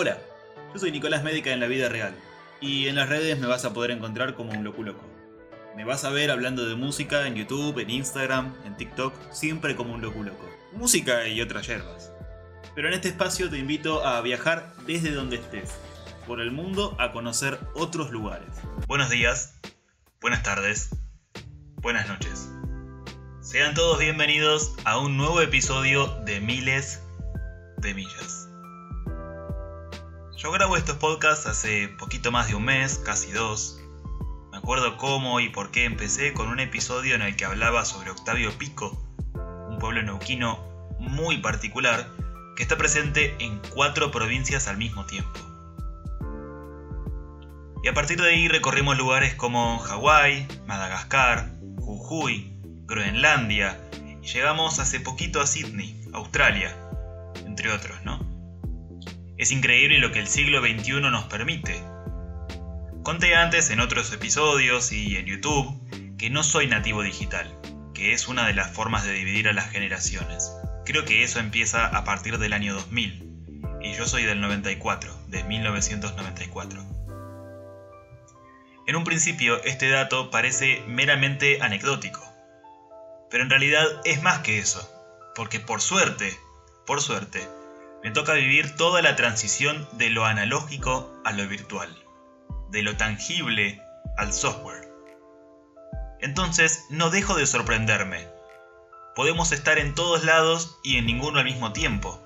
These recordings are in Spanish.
Hola, yo soy Nicolás Médica en la vida real y en las redes me vas a poder encontrar como un loco loco. Me vas a ver hablando de música en YouTube, en Instagram, en TikTok, siempre como un loco loco. Música y otras hierbas. Pero en este espacio te invito a viajar desde donde estés, por el mundo a conocer otros lugares. Buenos días, buenas tardes, buenas noches. Sean todos bienvenidos a un nuevo episodio de Miles de Millas. Yo grabo estos podcasts hace poquito más de un mes, casi dos. Me acuerdo cómo y por qué empecé con un episodio en el que hablaba sobre Octavio Pico, un pueblo neuquino muy particular que está presente en cuatro provincias al mismo tiempo. Y a partir de ahí recorrimos lugares como Hawái, Madagascar, Jujuy, Groenlandia y llegamos hace poquito a Sydney, Australia, entre otros, ¿no? Es increíble lo que el siglo XXI nos permite. Conté antes en otros episodios y en YouTube que no soy nativo digital, que es una de las formas de dividir a las generaciones. Creo que eso empieza a partir del año 2000, y yo soy del 94, de 1994. En un principio este dato parece meramente anecdótico, pero en realidad es más que eso, porque por suerte, por suerte, me toca vivir toda la transición de lo analógico a lo virtual, de lo tangible al software. Entonces no dejo de sorprenderme. Podemos estar en todos lados y en ninguno al mismo tiempo.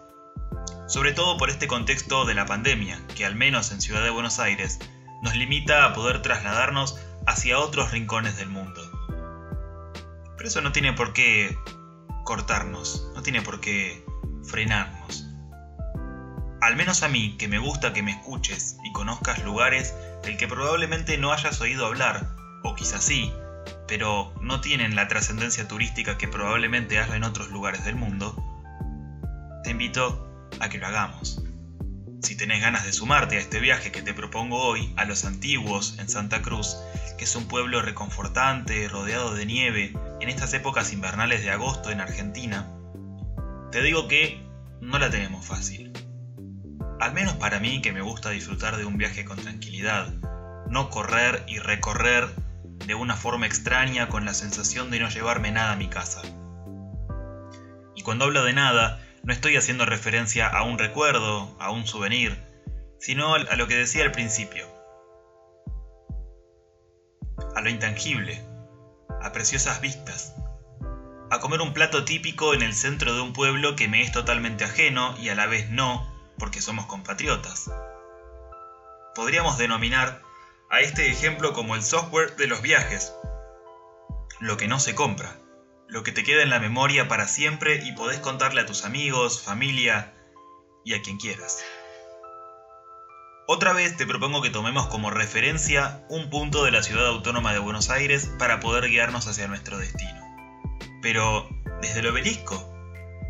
Sobre todo por este contexto de la pandemia, que al menos en Ciudad de Buenos Aires nos limita a poder trasladarnos hacia otros rincones del mundo. Pero eso no tiene por qué cortarnos, no tiene por qué frenarnos al menos a mí, que me gusta que me escuches y conozcas lugares del que probablemente no hayas oído hablar, o quizás sí, pero no tienen la trascendencia turística que probablemente haya en otros lugares del mundo, te invito a que lo hagamos. Si tenés ganas de sumarte a este viaje que te propongo hoy a los antiguos en Santa Cruz, que es un pueblo reconfortante, rodeado de nieve, en estas épocas invernales de agosto en Argentina, te digo que no la tenemos fácil al menos para mí que me gusta disfrutar de un viaje con tranquilidad, no correr y recorrer de una forma extraña con la sensación de no llevarme nada a mi casa. Y cuando hablo de nada, no estoy haciendo referencia a un recuerdo, a un souvenir, sino a lo que decía al principio, a lo intangible, a preciosas vistas, a comer un plato típico en el centro de un pueblo que me es totalmente ajeno y a la vez no, porque somos compatriotas. Podríamos denominar a este ejemplo como el software de los viajes. Lo que no se compra, lo que te queda en la memoria para siempre y podés contarle a tus amigos, familia y a quien quieras. Otra vez te propongo que tomemos como referencia un punto de la ciudad autónoma de Buenos Aires para poder guiarnos hacia nuestro destino. Pero, desde el obelisco.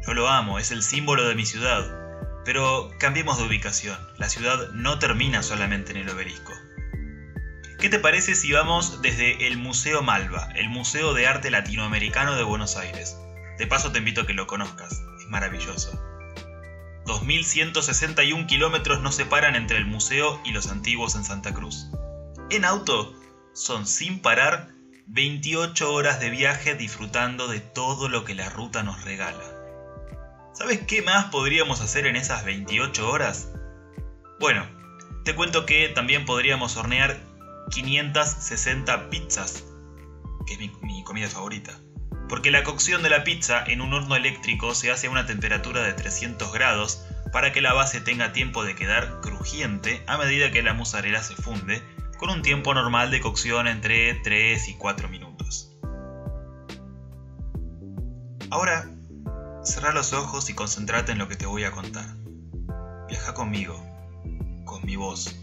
Yo lo amo, es el símbolo de mi ciudad, pero cambiemos de ubicación, la ciudad no termina solamente en el obelisco. ¿Qué te parece si vamos desde el Museo Malva, el Museo de Arte Latinoamericano de Buenos Aires? De paso te invito a que lo conozcas, es maravilloso. 2.161 kilómetros nos separan entre el museo y los antiguos en Santa Cruz. En auto son sin parar 28 horas de viaje disfrutando de todo lo que la ruta nos regala. ¿Sabes qué más podríamos hacer en esas 28 horas? Bueno, te cuento que también podríamos hornear 560 pizzas, que es mi, comida favorita. Porque la cocción de la pizza en un horno eléctrico se hace a una temperatura de 300 grados para que la base tenga tiempo de quedar crujiente a medida que la mozzarella se funde, con un tiempo normal de cocción entre 3 y 4 minutos. Ahora, Cerra los ojos y concentrate en lo que te voy a contar. Viaja conmigo, con mi voz.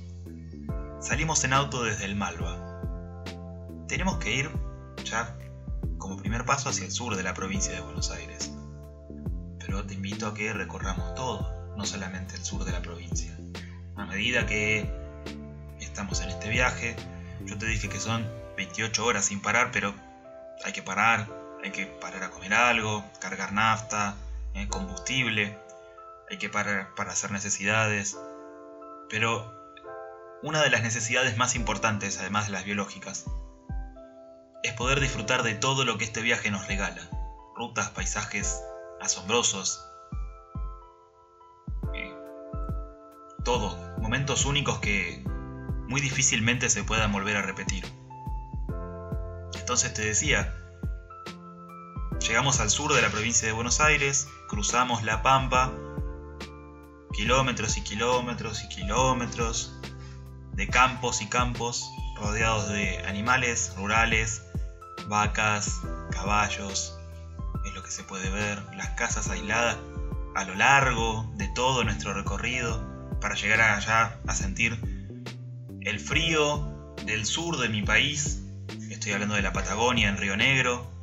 Salimos en auto desde el Malva. Tenemos que ir, ya, como primer paso hacia el sur de la provincia de Buenos Aires. Pero te invito a que recorramos todo, no solamente el sur de la provincia. A medida que estamos en este viaje, yo te dije que son 28 horas sin parar, pero hay que parar, hay que parar a comer algo, cargar nafta, eh, combustible, hay que parar para hacer necesidades. Pero una de las necesidades más importantes, además de las biológicas, es poder disfrutar de todo lo que este viaje nos regala. Rutas, paisajes asombrosos. Eh, todo, momentos únicos que muy difícilmente se puedan volver a repetir. Entonces te decía, llegamos al sur de la provincia de Buenos Aires, cruzamos la Pampa, kilómetros y kilómetros y kilómetros de campos y campos rodeados de animales rurales, vacas, caballos, es lo que se puede ver, las casas aisladas a lo largo de todo nuestro recorrido para llegar allá a sentir el frío del sur de mi país, estoy hablando de la Patagonia en Río Negro,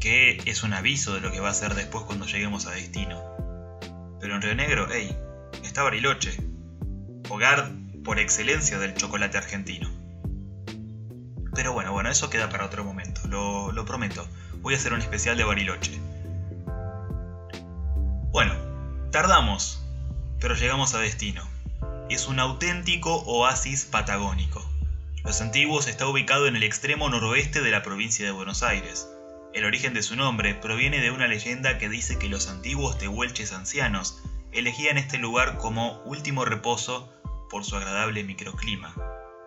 que es un aviso de lo que va a ser después cuando lleguemos a destino. Pero en Río Negro, hey, está Bariloche, hogar por excelencia del chocolate argentino. Pero bueno, bueno, eso queda para otro momento, lo, lo prometo. Voy a hacer un especial de Bariloche. Bueno, tardamos, pero llegamos a destino. Es un auténtico oasis patagónico. Los Antiguos está ubicado en el extremo noroeste de la provincia de Buenos Aires. El origen de su nombre proviene de una leyenda que dice que los antiguos tehuelches ancianos elegían este lugar como último reposo por su agradable microclima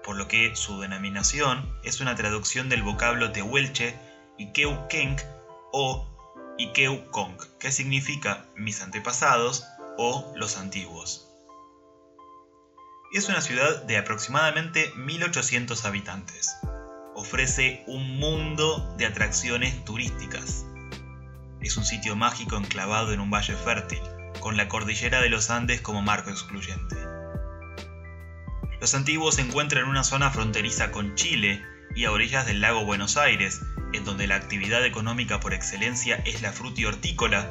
por lo que su denominación es una traducción del vocablo tehuelche Ikeu-Kenk o Ikeu-Kong, que significa mis antepasados o los antiguos. Es una ciudad de aproximadamente 1800 habitantes. Ofrece un mundo de atracciones turísticas. Es un sitio mágico enclavado en un valle fértil, con la cordillera de los Andes como marco excluyente. Los antiguos se encuentran en una zona fronteriza con Chile y a orillas del lago Buenos Aires, en donde la actividad económica por excelencia es la fruta y hortícola,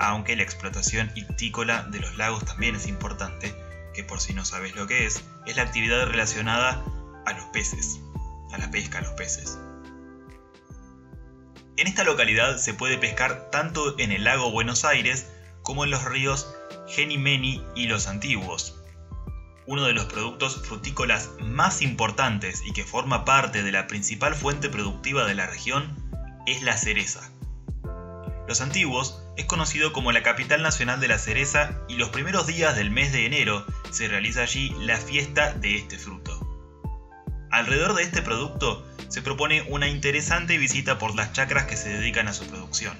aunque la explotación ictícola de los lagos también es importante, que por si no sabes lo que es, es la actividad relacionada a los peces, a la pesca a los peces. En esta localidad se puede pescar tanto en el lago Buenos Aires como en los ríos Genimeni y los Antiguos, uno de los productos frutícolas más importantes y que forma parte de la principal fuente productiva de la región es la cereza. Los Antiguos es conocido como la capital nacional de la cereza y los primeros días del mes de enero se realiza allí la fiesta de este fruto. Alrededor de este producto se propone una interesante visita por las chacras que se dedican a su producción.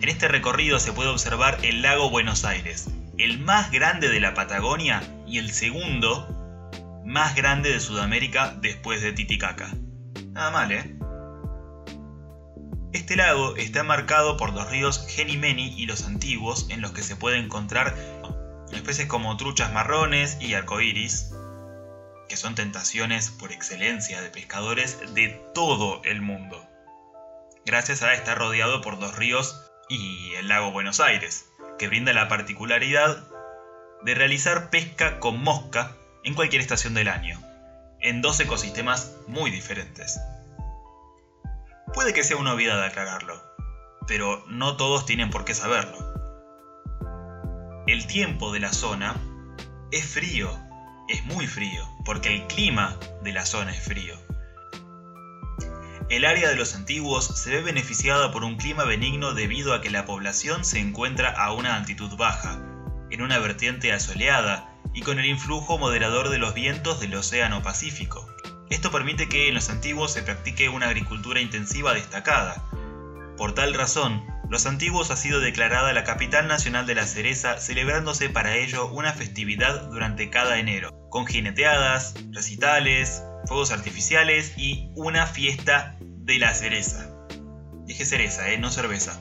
En este recorrido se puede observar el lago Buenos Aires, el más grande de la Patagonia y el segundo más grande de Sudamérica después de Titicaca. Nada mal, ¿eh? Este lago está marcado por los ríos Genimeni y los antiguos, en los que se puede encontrar especies como truchas marrones y arcoíris, que son tentaciones por excelencia de pescadores de todo el mundo. Gracias a estar rodeado por dos ríos y el lago Buenos Aires que brinda la particularidad de realizar pesca con mosca en cualquier estación del año, en dos ecosistemas muy diferentes. Puede que sea una obviedad aclararlo, pero no todos tienen por qué saberlo. El tiempo de la zona es frío, es muy frío, porque el clima de la zona es frío. El área de los antiguos se ve beneficiada por un clima benigno debido a que la población se encuentra a una altitud baja, en una vertiente asoleada y con el influjo moderador de los vientos del Océano Pacífico. Esto permite que en los antiguos se practique una agricultura intensiva destacada. Por tal razón, Los Antiguos ha sido declarada la capital nacional de la cereza, celebrándose para ello una festividad durante cada enero, con jineteadas, recitales, fuegos artificiales y una fiesta de la cereza. Dije cereza, eh, no cerveza.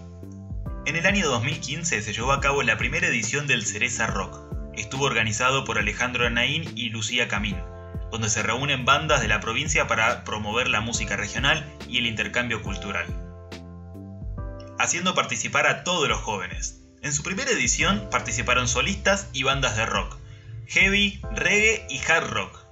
En el año 2015 se llevó a cabo la primera edición del Cereza Rock. Estuvo organizado por Alejandro Naín y Lucía Camín, donde se reúnen bandas de la provincia para promover la música regional y el intercambio cultural, haciendo participar a todos los jóvenes. En su primera edición participaron solistas y bandas de rock, heavy, reggae y hard rock,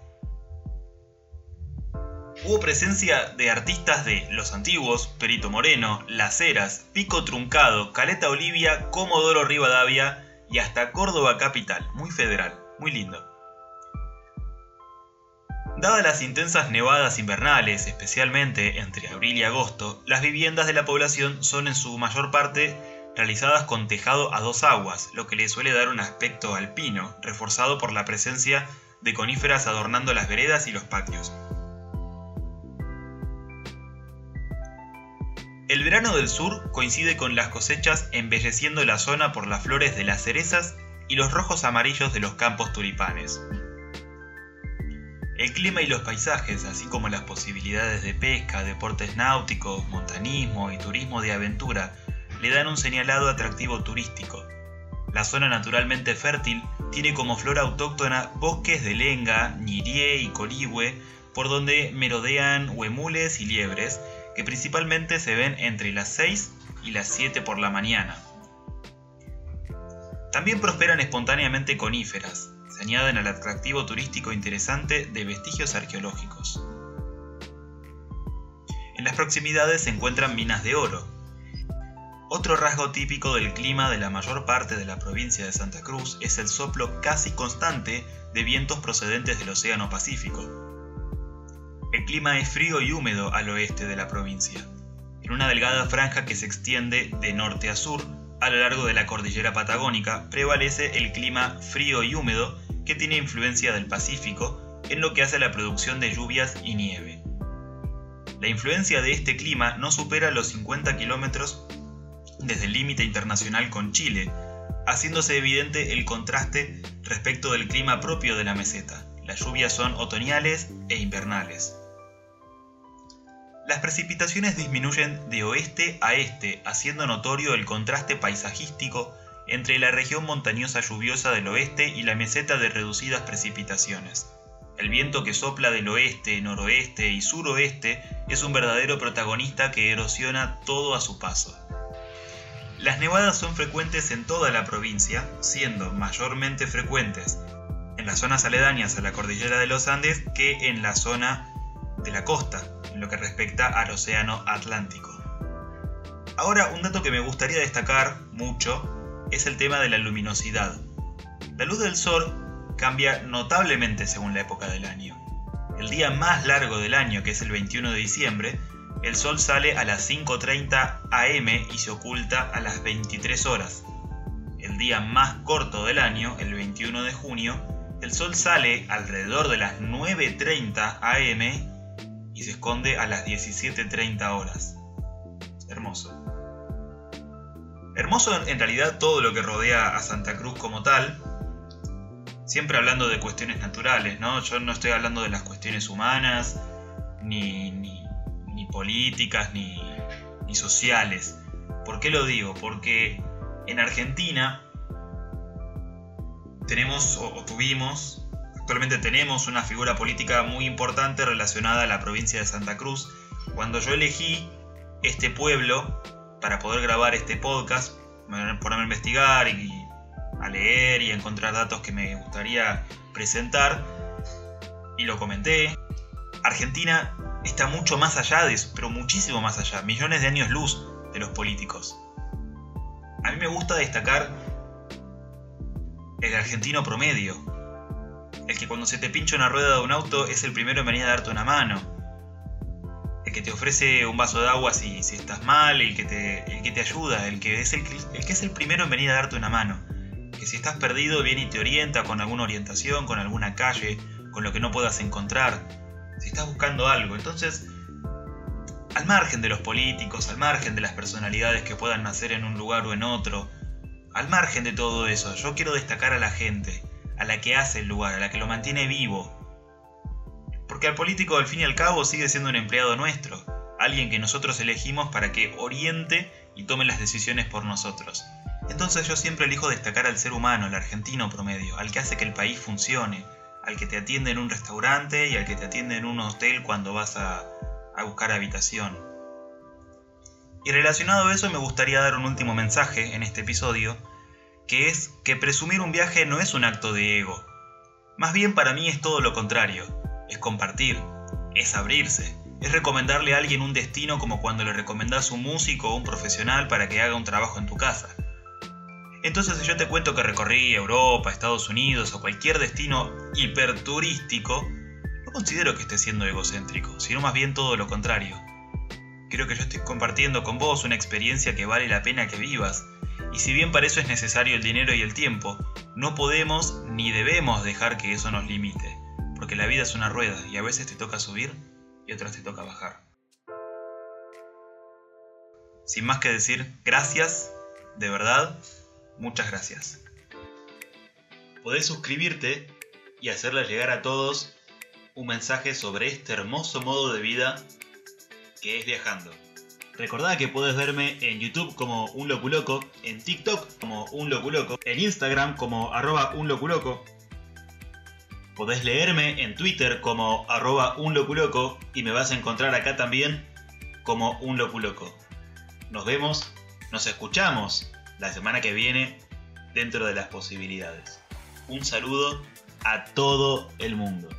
hubo presencia de artistas de Los Antiguos, Perito Moreno, Las Heras, Pico Truncado, Caleta Olivia, Comodoro Rivadavia y hasta Córdoba Capital, muy federal, muy lindo. Dadas las intensas nevadas invernales, especialmente entre abril y agosto, las viviendas de la población son en su mayor parte realizadas con tejado a dos aguas, lo que le suele dar un aspecto alpino, reforzado por la presencia de coníferas adornando las veredas y los patios. El verano del sur coincide con las cosechas embelleciendo la zona por las flores de las cerezas y los rojos amarillos de los campos tulipanes. El clima y los paisajes, así como las posibilidades de pesca, deportes náuticos, montanismo y turismo de aventura, le dan un señalado atractivo turístico. La zona naturalmente fértil tiene como flora autóctona bosques de lenga, ñirie y coligüe, por donde merodean huemules y liebres, que principalmente se ven entre las 6 y las 7 por la mañana. También prosperan espontáneamente coníferas, se añaden al atractivo turístico interesante de vestigios arqueológicos. En las proximidades se encuentran minas de oro. Otro rasgo típico del clima de la mayor parte de la provincia de Santa Cruz es el soplo casi constante de vientos procedentes del Océano Pacífico, el clima es frío y húmedo al oeste de la provincia, en una delgada franja que se extiende de norte a sur a lo largo de la cordillera patagónica prevalece el clima frío y húmedo que tiene influencia del Pacífico en lo que hace a la producción de lluvias y nieve. La influencia de este clima no supera los 50 kilómetros desde el límite internacional con Chile, haciéndose evidente el contraste respecto del clima propio de la meseta. Las lluvias son otoñales e invernales. Las precipitaciones disminuyen de oeste a este, haciendo notorio el contraste paisajístico entre la región montañosa lluviosa del oeste y la meseta de reducidas precipitaciones. El viento que sopla del oeste, noroeste y suroeste es un verdadero protagonista que erosiona todo a su paso. Las nevadas son frecuentes en toda la provincia, siendo mayormente frecuentes en las zonas aledañas a la cordillera de los Andes que en la zona de la costa, en lo que respecta al océano Atlántico. Ahora, un dato que me gustaría destacar mucho es el tema de la luminosidad. La luz del sol cambia notablemente según la época del año. El día más largo del año, que es el 21 de diciembre, el sol sale a las 5.30 am y se oculta a las 23 horas. El día más corto del año, el 21 de junio, el sol sale alrededor de las 9.30 am y se esconde a las 17.30 horas. Hermoso. Hermoso en realidad todo lo que rodea a Santa Cruz como tal, siempre hablando de cuestiones naturales, ¿no? Yo no estoy hablando de las cuestiones humanas, ni, ni, políticas, ni, ni sociales. ¿Por qué lo digo? Porque en Argentina tenemos o tuvimos Actualmente tenemos una figura política muy importante relacionada a la provincia de Santa Cruz. Cuando yo elegí este pueblo para poder grabar este podcast, ponerme a investigar y a leer y encontrar datos que me gustaría presentar, y lo comenté, Argentina está mucho más allá de eso, pero muchísimo más allá, millones de años luz de los políticos. A mí me gusta destacar el argentino promedio, el que cuando se te pincha una rueda de un auto es el primero en venir a darte una mano. El que te ofrece un vaso de agua si, si estás mal, el que, te, el que te ayuda, el que, es el, el que es el primero en venir a darte una mano. Que si estás perdido viene y te orienta con alguna orientación, con alguna calle, con lo que no puedas encontrar. Si estás buscando algo. Entonces, al margen de los políticos, al margen de las personalidades que puedan nacer en un lugar o en otro, al margen de todo eso, yo quiero destacar a la gente a la que hace el lugar, a la que lo mantiene vivo. Porque al político al fin y al cabo sigue siendo un empleado nuestro, alguien que nosotros elegimos para que oriente y tome las decisiones por nosotros. Entonces yo siempre elijo destacar al ser humano, al argentino promedio, al que hace que el país funcione, al que te atiende en un restaurante y al que te atiende en un hotel cuando vas a, buscar habitación. Y relacionado a eso me gustaría dar un último mensaje en este episodio, que es que presumir un viaje no es un acto de ego. Más bien para mí es todo lo contrario, es compartir, es abrirse, es recomendarle a alguien un destino como cuando le recomendás un músico o un profesional para que haga un trabajo en tu casa. Entonces si yo te cuento que recorrí Europa, Estados Unidos o cualquier destino hiperturístico, no considero que esté siendo egocéntrico, sino más bien todo lo contrario. Creo que yo estoy compartiendo con vos una experiencia que vale la pena que vivas, y si bien para eso es necesario el dinero y el tiempo, no podemos ni debemos dejar que eso nos limite, porque la vida es una rueda y a veces te toca subir y otras te toca bajar. Sin más que decir, gracias, de verdad, muchas gracias. Podés suscribirte y hacerle llegar a todos un mensaje sobre este hermoso modo de vida que es viajando. Recordá que puedes verme en YouTube como un loculoco, en TikTok como un loculoco, en Instagram como arroba un loculoco. Podés leerme en Twitter como arroba un loculoco y me vas a encontrar acá también como un loculoco. Nos vemos, nos escuchamos la semana que viene dentro de las posibilidades. Un saludo a todo el mundo.